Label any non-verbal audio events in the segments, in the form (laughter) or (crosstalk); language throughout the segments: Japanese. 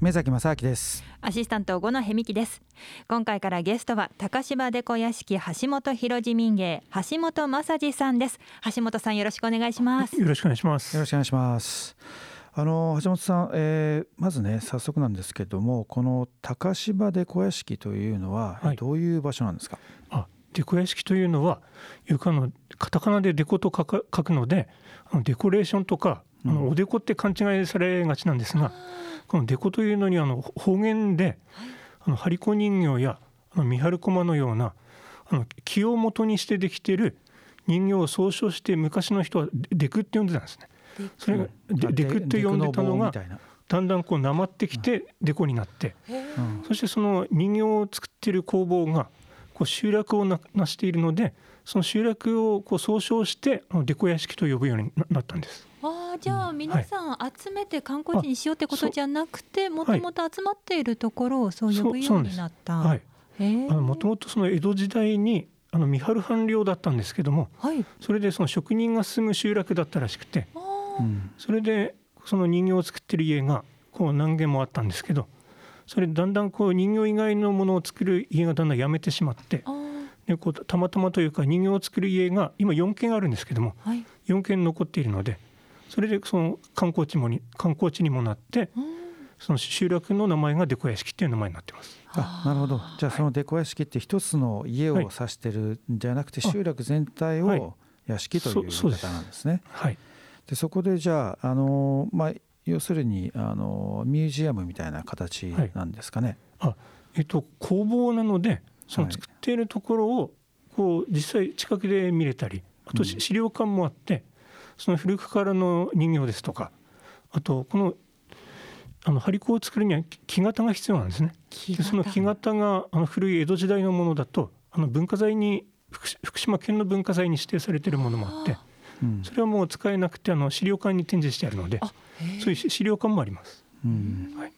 目崎正明です。アシスタント五野美希です。今回からゲストは高島デコ屋敷橋本広寺民芸橋本正治さんです。橋本さんよろしくお願いします。よろしくお願いします。よろしくお願いします。あの橋本さん、えー、まずね早速なんですけどもこの高島デコ屋敷というのはどういう場所なんですか、はい、あデコ屋敷というのは床のカタカナでデコと書く書くのであのデコレーションとかあのおでこって勘違いされがちなんですが、このデコというのにあの方言で、あの張り子人形やあの三春駒のようなあの木を元にしてできている人形を総称して昔の人はデクって呼んでたんですね。それがデクって呼んでたのがだんだんこうなまってきてデコになって、そしてその人形を作っている工房がこう集落をなしているのでその集落をこう総称してデコ屋敷と呼ぶようになったんです。あじゃあ皆さん集めて観光地にしようってことじゃなくてもともと集まっているところをそう呼ぶようになった。もともとその江戸時代にあの三春藩領だったんですけども、はい、それでその職人が住む集落だったらしくて、それでその人形を作ってる家がこう何軒もあったんですけどそれだんだんこう人形以外のものを作る家がだんだんやめてしまってでこうたまたまというか人形を作る家が今4軒あるんですけども、はい、4軒残っているのでそれでその観光地もに観光地にもなって、その集落の名前がデコ屋敷っていう名前になってます。あなるほど。じゃあそのデコ屋敷って一つの家を指してるんじゃなくて集落全体を屋敷という言い方なんですね。はい、でそこでじゃああの、まあ、要するにあのミュージアムみたいな形なんですかね。はい、あえっと、工房なのでその作っているところをこう実際近くで見れたりあと資料館もあって、その古くからの人形ですとかあとこのあの張り子を作るには木型が必要なんですね。でその木型があの古い江戸時代のものだとあの文化財に福島県の文化財に指定されているものもあって、それはもう使えなくてあの資料館に展示してあるのでそういう資料館もあります。うん。はい、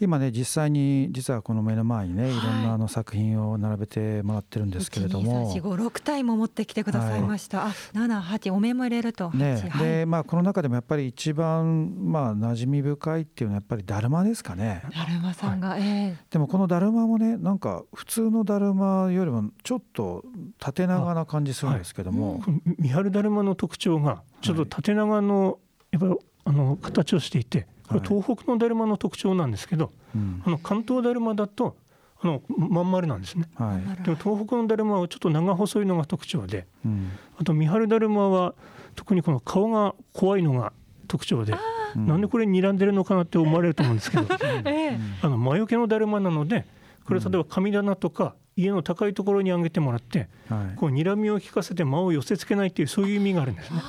今ね実際に実はこの目の前にねい。ろんなあの作品を並べてもらってるんですけれども、はい、6体も持ってきてくださいました、はい、あ78お面も入れるとね、でまあこの中でもやっぱり一番まあ馴染み深いっていうのはやっぱりだるまですかね。だるまさんが、はい、えー、でもこのだるまもねなんか普通のだるまよりもちょっと縦長な感じするんですけども、三春だるまの特徴がちょっと縦長のやっぱあの形をしていてこれ東北のだるまの特徴なんですけど、はい、あの関東だるまだとあのまん丸なんですね、はい、でも東北のだるまはちょっと長細いのが特徴で、うん、あと三春だるまは特にこの顔が怖いのが特徴で、なんでこれ睨んでるのかなって思われると思うんですけど、(laughs) あの魔除けのだるまなのでこれ例えば神棚とか家の高いところに上げてもらって、はい、こう睨みを利かせて間を寄せつけないっていうそういう意味があるんですね。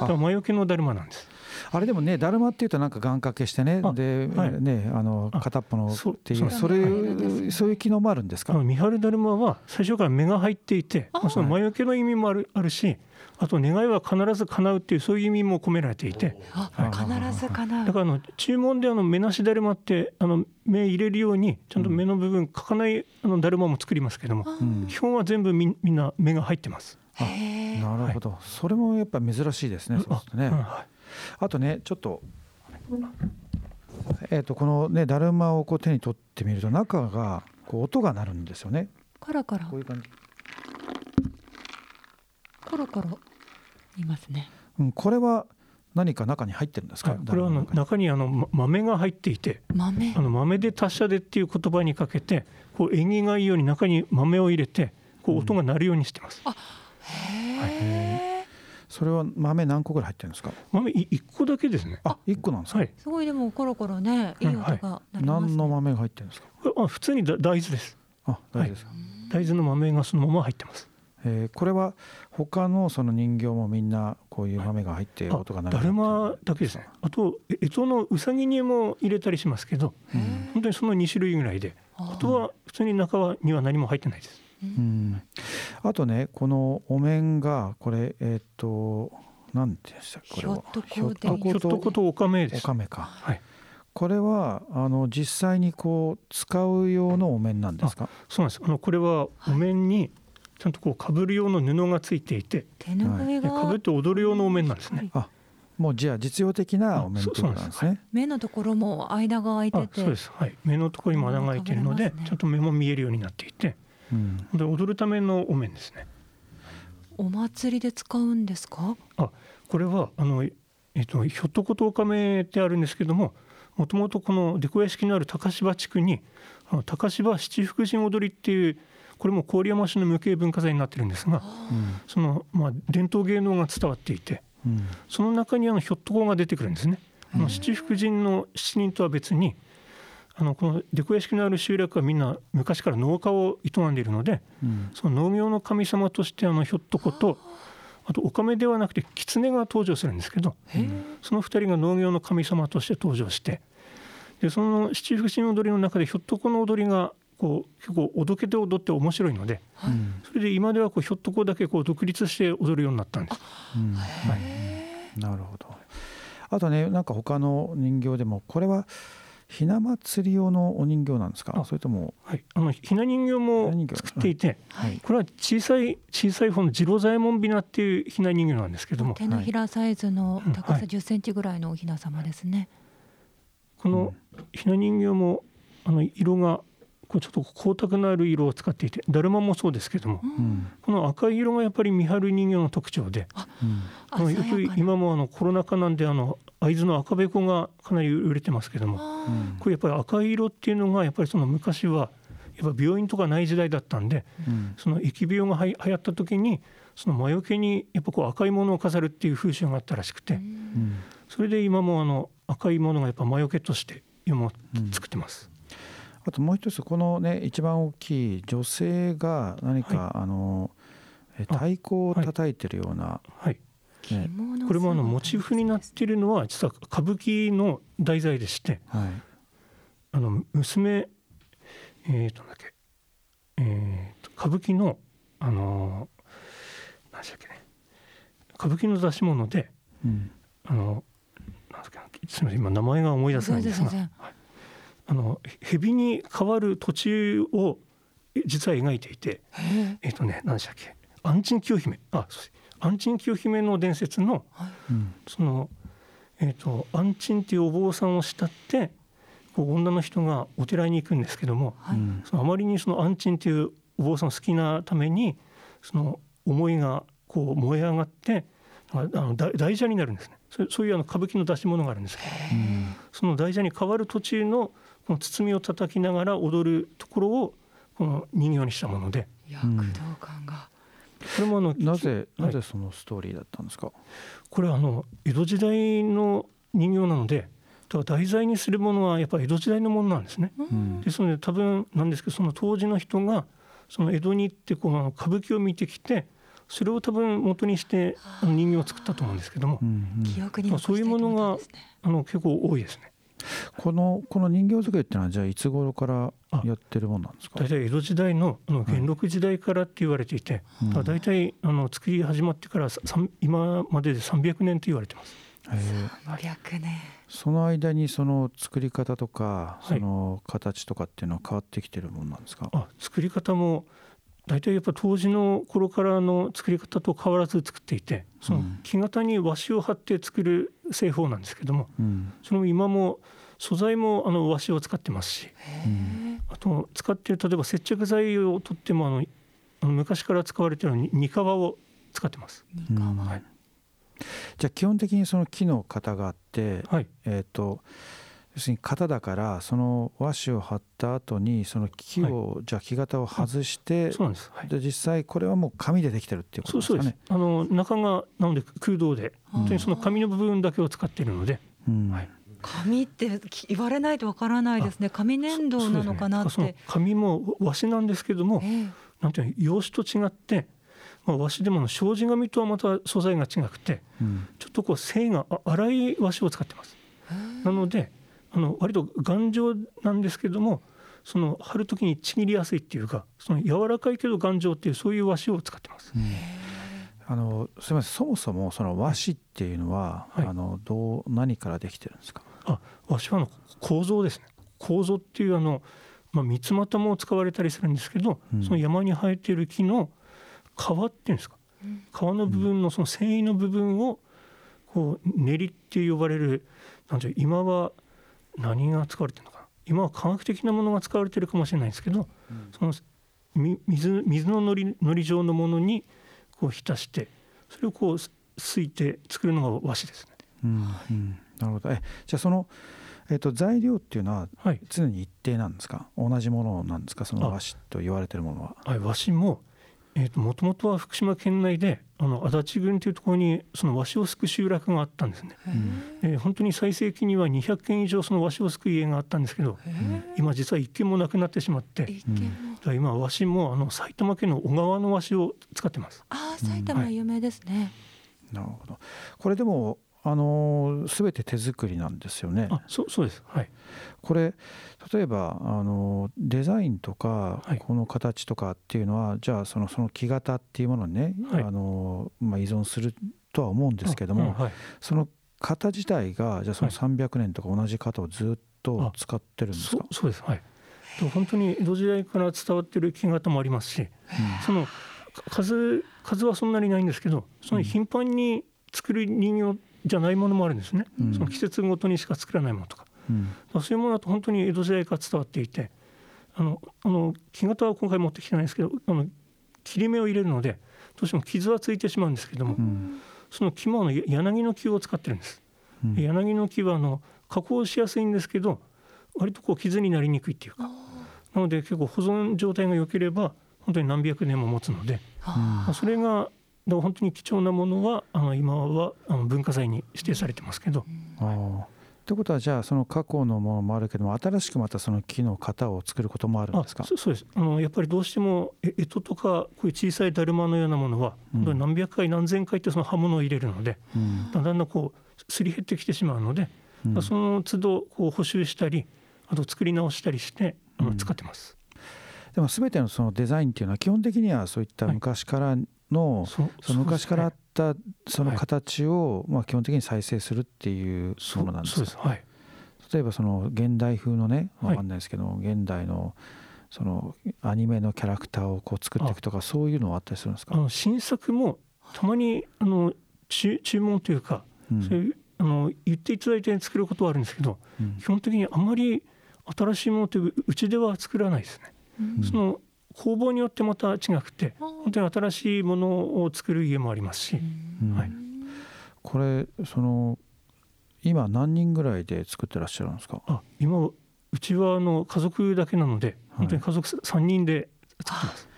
だから魔除けのだるまなんです。あれでもねだるまっていうとなんか願掛けしてねで、はい、ねあの片っぽのっていうそれそういう機能もあるんですか？三春だるまは最初から目が入っていてその魔除けの意味もあるあるしあと願いは必ず叶うっていうそういう意味も込められていて、はい、必ず叶う。だからあの注文であの目なしだるまってあの目入れるようにちゃんと目の部分書かないあのだるまも作りますけども、うん、基本は全部みみんな目が入ってます。あなるほど、はい、それもやっぱ珍しいですね。そうですね。はいあとねちょっと,、えー、とこのねだるまをこう手に取ってみると中がこう音が鳴るんですよね。カラカラ。こういう感じ。コロコロいますね。うん、これは何か中に入ってるんですか、はい、これはの中に。あの豆が入っていて豆？あの豆で達者でっていう言葉にかけてこう縁起がいいように中に豆を入れてこう音が鳴るようにしてます。うん、あへえ、はいそれは豆何個ぐらい入ってるんですか？豆一個だけですね。あ、一個なんですか？はい、すごいでもコロコロね、いい音が、ねはい、何の豆が入ってるんですか？あ、普通に大豆です。あ、大豆ですか、はい、大豆の豆がそのまま入ってます。えー、これは他のその人形もみんなこういう豆が入って音が鳴る。だるまだけですね。あと干支のうさぎにも入れたりしますけど、本当にその二種類ぐらいで、あとは普通に中には何も入ってないです。うん、あとねこのお面がこれえっ、ー、と何でしたこれは。ひょっとこひょっとことおかめです。おかめか。はい。これはあの実際にこう使う用のお面なんですか？そうなんです。あのこれはお面にちゃんとこう被る用の布がついていて。手ぬぐい。が被って踊る用のお面なんですね、あもうじゃあ実用的なお面ということなんですね。目のところも間が開いてて、そうです。はい。目のところにも穴が開いているので、ね、ちゃんと目も見えるようになっていて、うん、で踊るためのお面ですね。お祭りで使うんですか？あ、これはあのえっとひょっとことおかめってあるんですけども、もともとこの出小屋敷のある高芝地区にあの高芝七福神踊りっていうこれも郡山市の無形文化財になってるんですが、うん、そのまあ伝統芸能が伝わっていて。その中にあのひょっとこが出てくるんですね。七福神の七人とは別にあのこの出小屋敷のある集落はみんな昔から農家を営んでいるので、うん、その農業の神様としてあのひょっとことあとおかめではなくて狐が登場するんですけどその2人が農業の神様として登場してでその七福神踊りの中でひょっとこの踊りがこう結構おどけて踊って面白いので、はい、それで今ではこうひょっとこだけこう独立して踊るようになったんです。うん。はい、なるほど。あとねなんか他の人形でもこれはひな祭り用のお人形なんですか？それとも、はい、あのひな人形も作っていて、はい、これは小さい小さい方の次郎左衛門びなっていうひな人形なんですけども。手のひらサイズの高さ10センチぐらいのおひな様ですね、このひな人形もあの色がこうちょっと光沢のある色を使っていてだるまもそうですけども、うん、この赤い色がやっぱり見張る人形の特徴で、うん、よく今もあのコロナ禍なんであの会津の赤べこがかなり売れてますけども、これやっぱり赤い色っていうのがやっぱりその昔はやっぱ病院とかない時代だったんで、うん、その疫病がは流行った時にその魔除けにやっぱこう赤いものを飾るっていう風習があったらしくて、それで今もあの赤いものがやっぱ魔除けとして今も作ってます。あともう一つこのね一番大きい女性が何か、はい、あの太鼓を叩いてるような、はい、ね、これもあのモチーフになっているのは実は歌舞伎の題材でして、はい、あの娘えっ、ー、とだっけ、えーと、歌舞伎のあの何でしたっけね歌舞伎の出し物で、うん、あのなんですかすみません今名前が思い出せないんですが。はい。あの蛇に変わる途中を実は描いていてえっ、ー、とね何でしたっけ安珍清姫。あ安珍清姫の伝説の、はい、そのえっ、ー、と安珍っていうお坊さんを慕ってこう女の人がお寺に行くんですけども、はい、そのあまりにその安珍っていうお坊さんを好きなためにその思いがこう燃え上がってあの大蛇になるんですね。そういうあの歌舞伎の出し物があるんです。けどその大蛇に変わる途中のこの包みを叩きながら踊るところをこの人形にしたもので。躍動感が、これもあのなぜなぜそのストーリーだったんですか？これはあの江戸時代の人形なので、題材にするものはやっぱり江戸時代のものなんですね。うん、ですので多分なんですけどその当時の人がその江戸に行ってこの歌舞伎を見てきて。それを多分元にして人形を作ったと思うんですけども、うんうん、そういうものがあの結構多いですね。このこの人形作りっていうのはじゃあいつ頃からやってるもんなんですか？大体江戸時代のあの元禄時代からって言われていて、はい、大体あの作り始まってから今までで300年と言われてます。300年。その間にその作り方とかその形とかっていうのは変わってきてるもんなんですか、はい、あ作り方も大体やっぱ当時の頃からの作り方と変わらず作っていてその木型に和紙を貼って作る製法なんですけども、うん、その今も素材もあの和紙を使ってますしあと使っている例えば接着剤をとってもあの昔から使われている煮皮を使ってます。はい。じゃあ基本的にその木の型があって、はい、えっ、ー、と要するに型だからその和紙を貼った後にその木を、はい、じゃあ木型を外して、そうなんです、はい、で実際これはもう紙でできてるっていうことですかね。あの中がなので空洞で本当にその紙の部分だけを使っているので、うん、はい、紙って言われないとわからないですね。紙粘土なのかなって、ね、紙も和紙なんですけども、えー、なんていうの用紙と違ってまあ、和紙でも障子紙とはまた素材が違くて、うん、ちょっとこう繊維が粗い和紙を使ってます。なのであの割と頑丈なんですけどもその貼る時にちぎりやすいっていうかその柔らかいけど頑丈っていうそういう和紙を使ってます。あのすみません。そもそもその和紙っていうのは、はい、あのどう何からできてるんですか？あ和紙はの構造ですね。構造っていうあの、まあ、三つ股も使われたりするんですけど、うん、その山に生えている木の皮っていうんですか、皮の部分のその繊維の部分をここう練りって呼ばれるなんて今は何が使われてるのかな。今は科学的なものが使われてるかもしれないんですけど、うん、その水水ののりのり状のものにこう浸してそれをこうすいて作るのが和紙ですね。うん、うん、なるほど。えじゃあそのえーと、材料っていうのは常に一定なんですか、はい、同じものなんですか？その和紙と言われてるものは。はい、和紙ももともとは福島県内であの足立郡というところにその和紙をすく集落があったんですね。えー、本当に最盛期には200軒以上その和紙をすく家があったんですけど今実は1軒もなくなってしまって今和紙もあの埼玉県の小川の和紙を使ってます。あ埼玉有名ですね、はい、なるほど。これでもあの全て手作りなんですよね。あそうそうです、はい、これ例えばあのデザインとか、はい、この形とかっていうのはじゃあそのその木型っていうものにね、はい、あのまあ、依存するとは思うんですけども、うんはい、その型自体がじゃあその300年とか同じ型をずっと使ってるんですか、そうです。はい。本当に江戸時代から伝わってる木型もありますし、うん、その数数はそんなにないんですけどその頻繁に作る人形じゃないものもあるんですね、うん、その季節ごとにしか作らないものとか、うん、そういうものだと本当に江戸時代から伝わっていてあのあの木型は今回持ってきてないんですけどあの切り目を入れるのでどうしても傷はついてしまうんですけども、うん、その木もの柳の木を使ってるんです。柳の木はあの加工しやすいんですけど割とこう傷になりにくいっていうか。なので結構保存状態が良ければ本当に何百年も持つので、それがら本当に貴重なものはあの今はあの文化財に指定されてますけど。あということはじゃあその過去のものもあるけども新しくまたその木の型を作ることもあるんですか？そうです。あのやっぱりどうしても干支とかこういう小さいだるまのようなものは、うん、何百回何千回ってその刃物を入れるので、うん、だんだんこうすり減ってきてしまうので、うん、その都度こう補修したりあと作り直したりしてあの使ってます。でも全てのそのデザインっていうのは基本的にはそういった昔からのその昔からあったその形をまあ基本的に再生するっていうものなんですか、はい、例えばその現代風のね分かんないですけど、現代のそのアニメのキャラクターをこう作っていくとかそういうのはあったりするんですか？あの新作もたまにあの注注文というか、うん、そういうあの言っていただいて作ることはあるんですけど、うん、基本的にあんまり新しいものといううちでは作らないですね。うん、その工房によってまた違くて本当に新しいものを作る家もありますし、はい、これその今何人ぐらいで作ってらっしゃるんですか？あ今うちはあの家族だけなので本当に家族3人で作ってます、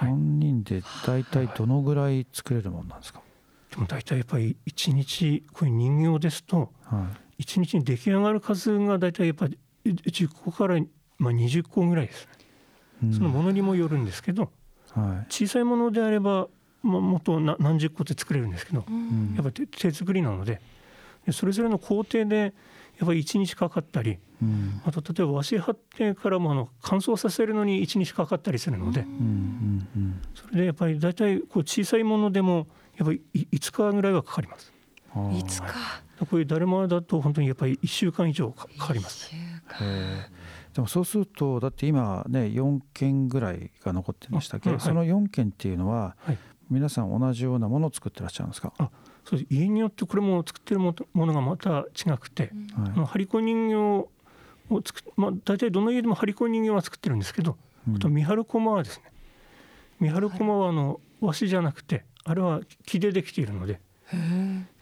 はい、3人で大体どのぐらい作れるもんなんですか、でも大体やっぱり1日こういう人形ですと1日に出来上がる数が大体やっぱり10個からまあ20個ぐらいです。ねそのものにもよるんですけど、はい、小さいものであれば、まあ、もっと何十個で作れるんですけど、うん、やっぱり手作りなのでそれぞれの工程でやっぱり1日かかったり、うん、あと例えば和紙貼ってからもあの乾燥させるのに1日かかったりするので、うん。うんうん、それでやっぱり大体こう小さいものでもやっぱり5日ぐらいはかかります。5日こういうだるまだと本当にやっぱり1週間以上かかります、ね。でもそうするとだって今ね4件ぐらいが残ってましたけど、はい、その4件っていうのは、皆さん同じようなものを作ってらっしゃるんですか？あそうです。家によってこれも作ってるものがまた違くて、はい、あの張り子人形を作まあ、大体どの家でも張り子人形は作ってるんですけど、うん、あと三春駒はですね三春駒はあの和紙じゃなくてあれは木でできているので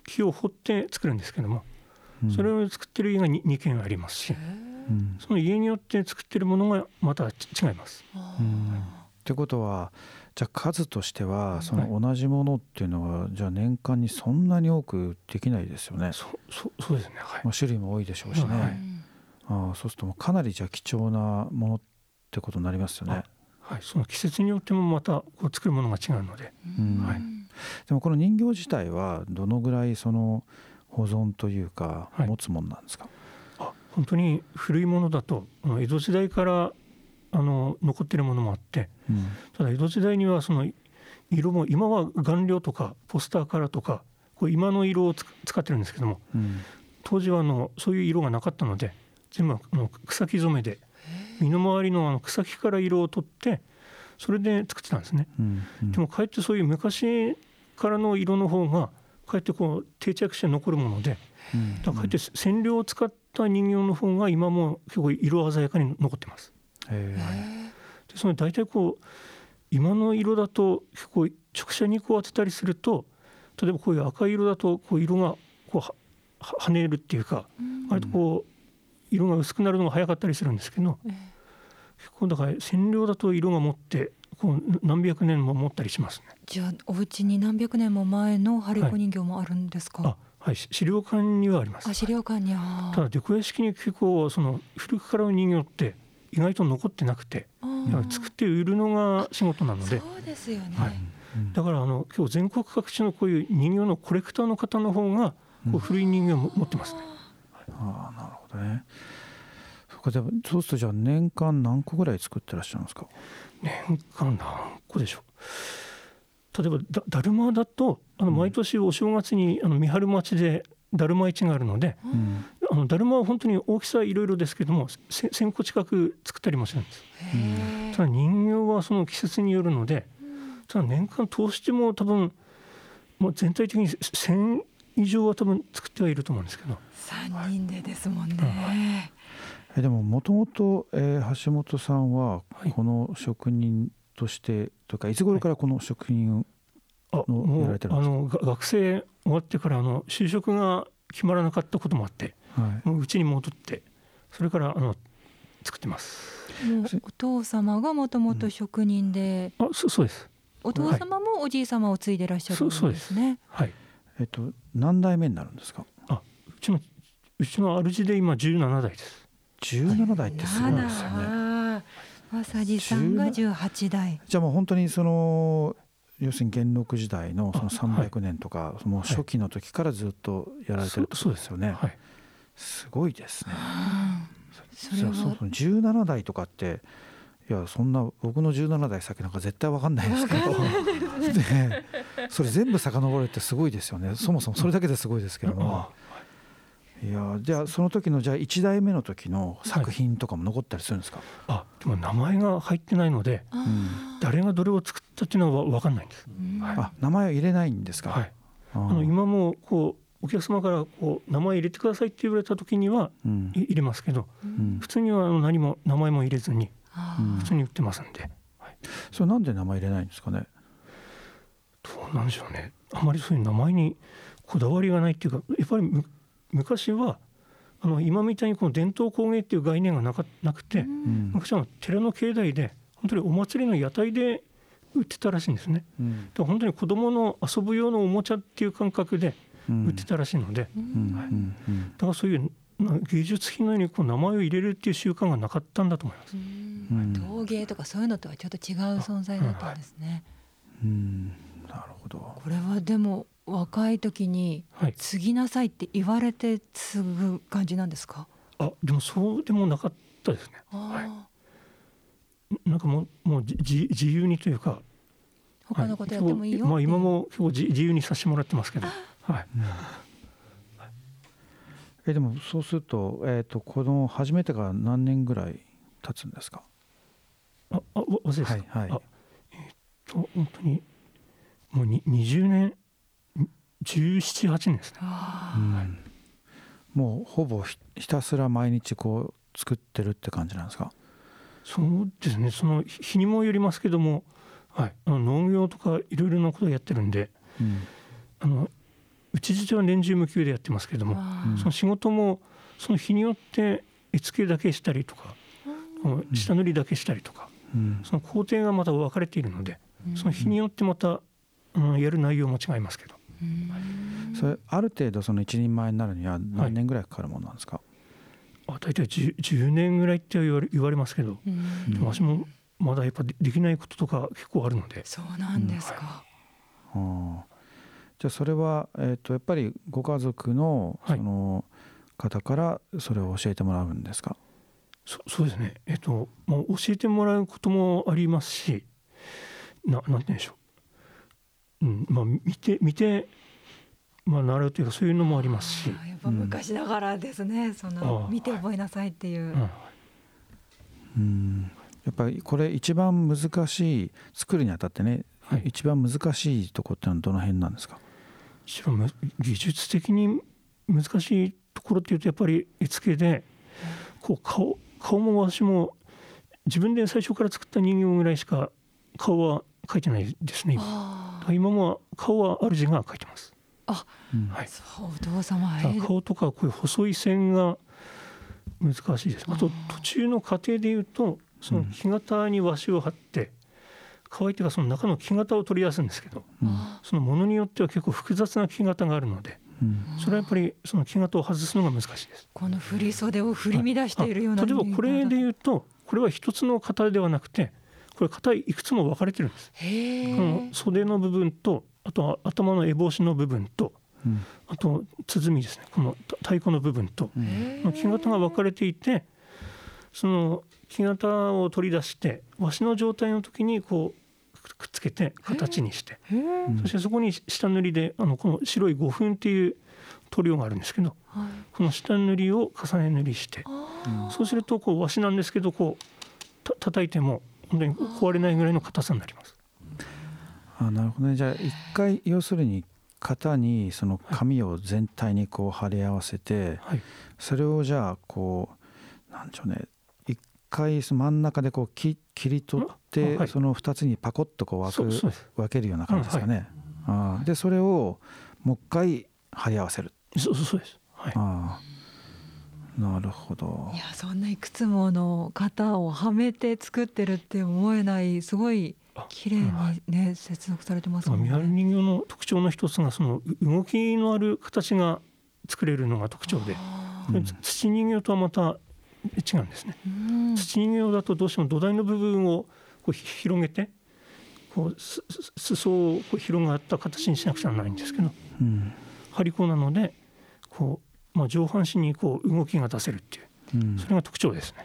木を掘って作るんですけども、それを作ってる家が 2, 2軒ありますし。その家によって作ってるものがまた違います。ってことはじゃあ数としてはその同じものっていうのは、じゃあ年間にそんなに多くできないですよね。そそそうですね、はい、まあ、種類も多いでしょうしね。はい、あそうするとかなりじゃあ貴重なものってことになりますよね。はい、その季節によってもまたこう作るものが違うので。はい、でもこの人形自体はどのぐらいその保存というか持つものなんですか、はい本当に古いものだと江戸時代からあの残ってるものもあって、うん、ただ江戸時代にはその色も今は顔料とかポスターカラーとかこう今の色を使ってるんですけども、うん、当時はあのそういう色がなかったので全部あの草木染めで身の回りのあの草木から色を取ってそれで作ってたんですね。うん。うん、でもかえってそういう昔からの色の方がうやってこう定着して残るもので、うん、だからこうやって染料を使った人形の方が今も結構色鮮やかに残ってます。はい、でその大体こう今の色だと結構直射日光を当てたりすると例えばこういう赤い色だとこう色がこう跳ねるっていうか、割とこう色が薄くなるのが早かったりするんですけど、結構だから染料だと色が持ってこう何百年も持ったりしますね。じゃあお家に何百年も前の張り子人形もあるんですか？はい、はい、資料館にはあります。あ資料館には。ただデコ屋敷に結構その古くからの人形って意外と残ってなくて、作って売るのが仕事なので。そうですよね。はい、だからあの今日全国各地のこういう人形のコレクターの方の方がこう古い人形を持ってますね。うん、ああなるほどね。そでそうするとじゃあ年間何個ぐらい作ってらっしゃるんですか？年間何個でしょう。例えばだだるまだとあの毎年お正月にあの三春町でだるま市があるので、うん、あのだるまは本当に大きさいろいろですけども1,000個近く作ったりもするんです。ただ人形はその季節によるのでただ年間通しても多分もう全体的に1,000以上は多分作ってはいると思うんですけど。3人でですもんね。うん、えでももともと橋本さんはこの職人として、はい、というかいつ頃からこの職人をやられてるんですか？あの学生終わってからあの就職が決まらなかったこともあって、はい、もううちに戻ってそれからあの作ってます。お父様がもともと職人で、うん、あそそうです。お父様もおじい様を継いでいらっしゃるんですね。はい。えっと何代目になるんですか？あ、うちのうちの主で今十七代です。十七代ってすごいですよね。まさじさんが十八代。じゃあもう本当にその要するに元禄時代のその三百年とか、その初期の時からずっとやられてるそうですよね。はい、すごいですね。それは。そうそう十七代とかっていやそんな僕の17代先なんか絶対分かんないですけど。で (laughs) それ全部遡るってすごいですよね。そもそもそれだけですごいですけども。いやじゃあその時のじゃあ1代目の時の作品とかも残ったりするんですか、はい、あでも名前が入ってないので、うん、誰がどれを作ったっていうのは分かんないんです、はい、あ名前を入れないんですか、はい、あの今もこうお客様からこう名前入れてくださいって言われた時には、うん、入れますけど、うん、普通には何も名前も入れずに普通に売ってますんで、はい、それなんで名前入れないんですかね？どうなんでしょうね。あまりそういう名前にこだわりがないっていうかやっぱり昔はあの今みたいにこの伝統工芸っていう概念がなかなくて、うん、昔は寺の境内で本当にお祭りの屋台で売ってたらしいんですね。うん、だ本当に子供の遊ぶ用のおもちゃっていう感覚で売ってたらしいので、はい、だからそういう芸術品のようにこう名前を入れるっていう習慣がなかったんだと思います。陶芸とかそういうのとはちょっと違う存在だったんですね。うん、なるほど。これはでも若い時に継ぎなさいって言われて継ぐ感じなんですか？あ、でもそうでもなかったですね。はい。なんかもうもう自自由にというか。他のことやってもいいよ、まあ今も今日自由にさせてもらってますけど。はい。うんえでもそうすると,、えーと、この始めてから何年ぐらい経つんですか？ああ忘れですか、はいはい、えっ、ー、と本当にもうに20年1718年ですね、うん、もうほぼひたすら毎日こう作ってるって感じなんですか？そうですね。その日にもよりますけども、はい、あの農業とかいろいろなことをやってるんで、うん、あのうち自体は年中無休でやってますけどもその仕事もその日によって絵付けだけしたりとか下塗りだけしたりとか、その工程がまた分かれているのでその日によってまた、うん、やる内容も違いますけど。それある程度その一人前になるには何年ぐらいかかるものなんですか、はい、あ大体 10, 10年ぐらいって言われ言われますけど、でも私もまだやっぱできないこととか結構あるので。そうなんですか、うん、はあじゃあそれは、えー、とやっぱりご家族のその方からそれを教えてもらうんですか、そそうですね、えっ、ー、ともう教えてもらうこともありますしななんて言うんでしょう、うんまあ、見て見て、まあ、習うというかそういうのもありますし。やっぱ昔ながらですね、うん、その見て覚えなさいっていう。うん。うん。やっぱりこれ一番難しい作るにあたってね、はい、一番難しいとこってのはどの辺なんですか？一番技術的に難しいところっていうとやっぱり絵付けでこう顔顔も私も自分で最初から作った人形ぐらいしか顔は描いてないですね今。今も顔は主が描いてます。あ、はい、そうお父様顔とかこういう細い線が難しいです。あと途中の過程でいうとその木型に和紙を貼って、乾いてがその中の木型を取り出すんですけど、うん、そのものによっては結構複雑な木型があるので、うん、それはやっぱりその木型を外すのが難しいです。この振り袖を振り乱しているような、例えばこれで言うとこれは一つの型ではなくてこれ型いくつも分かれてるんです。この袖の部分とあとは頭の烏帽子の部分と、うん、あと鼓ですね。この太鼓の部分と木型が分かれていてその木型を取り出して和紙の状態の時にこうくっつけて形にして。そしてそこに下塗りであのこの白い五粉っていう塗料があるんですけど、はい、この下塗りを重ね塗りして。そうするとこう和紙なんですけどこうた叩いても本当に壊れないぐらいの硬さになります。あなるほどね。じゃあ一回要するに型にその紙を全体にこう貼り合わせて、はい、それをじゃあこうなんでしょうね。回真ん中でこう切切り取って、はい、その2つにパコッとこう分く分けるような感じですかね。はい、あでそれをもう一回貼り合わせる。そうそうです。はい、あなるほど。いやそんないくつもの型をはめて作ってるって思えないすごい綺麗にね、はい、接続されてますもんね。三原人形の特徴の一つがその動きのある形が作れるのが特徴で、土人形とはまた違うんですね。土人形だとどうしても土台の部分をこう広げてこう裾をこう広がった形にしなくちゃならないんですけど、うん、張り子なのでこう、まあ、上半身にこう動きが出せるっていう、うん、それが特徴ですね。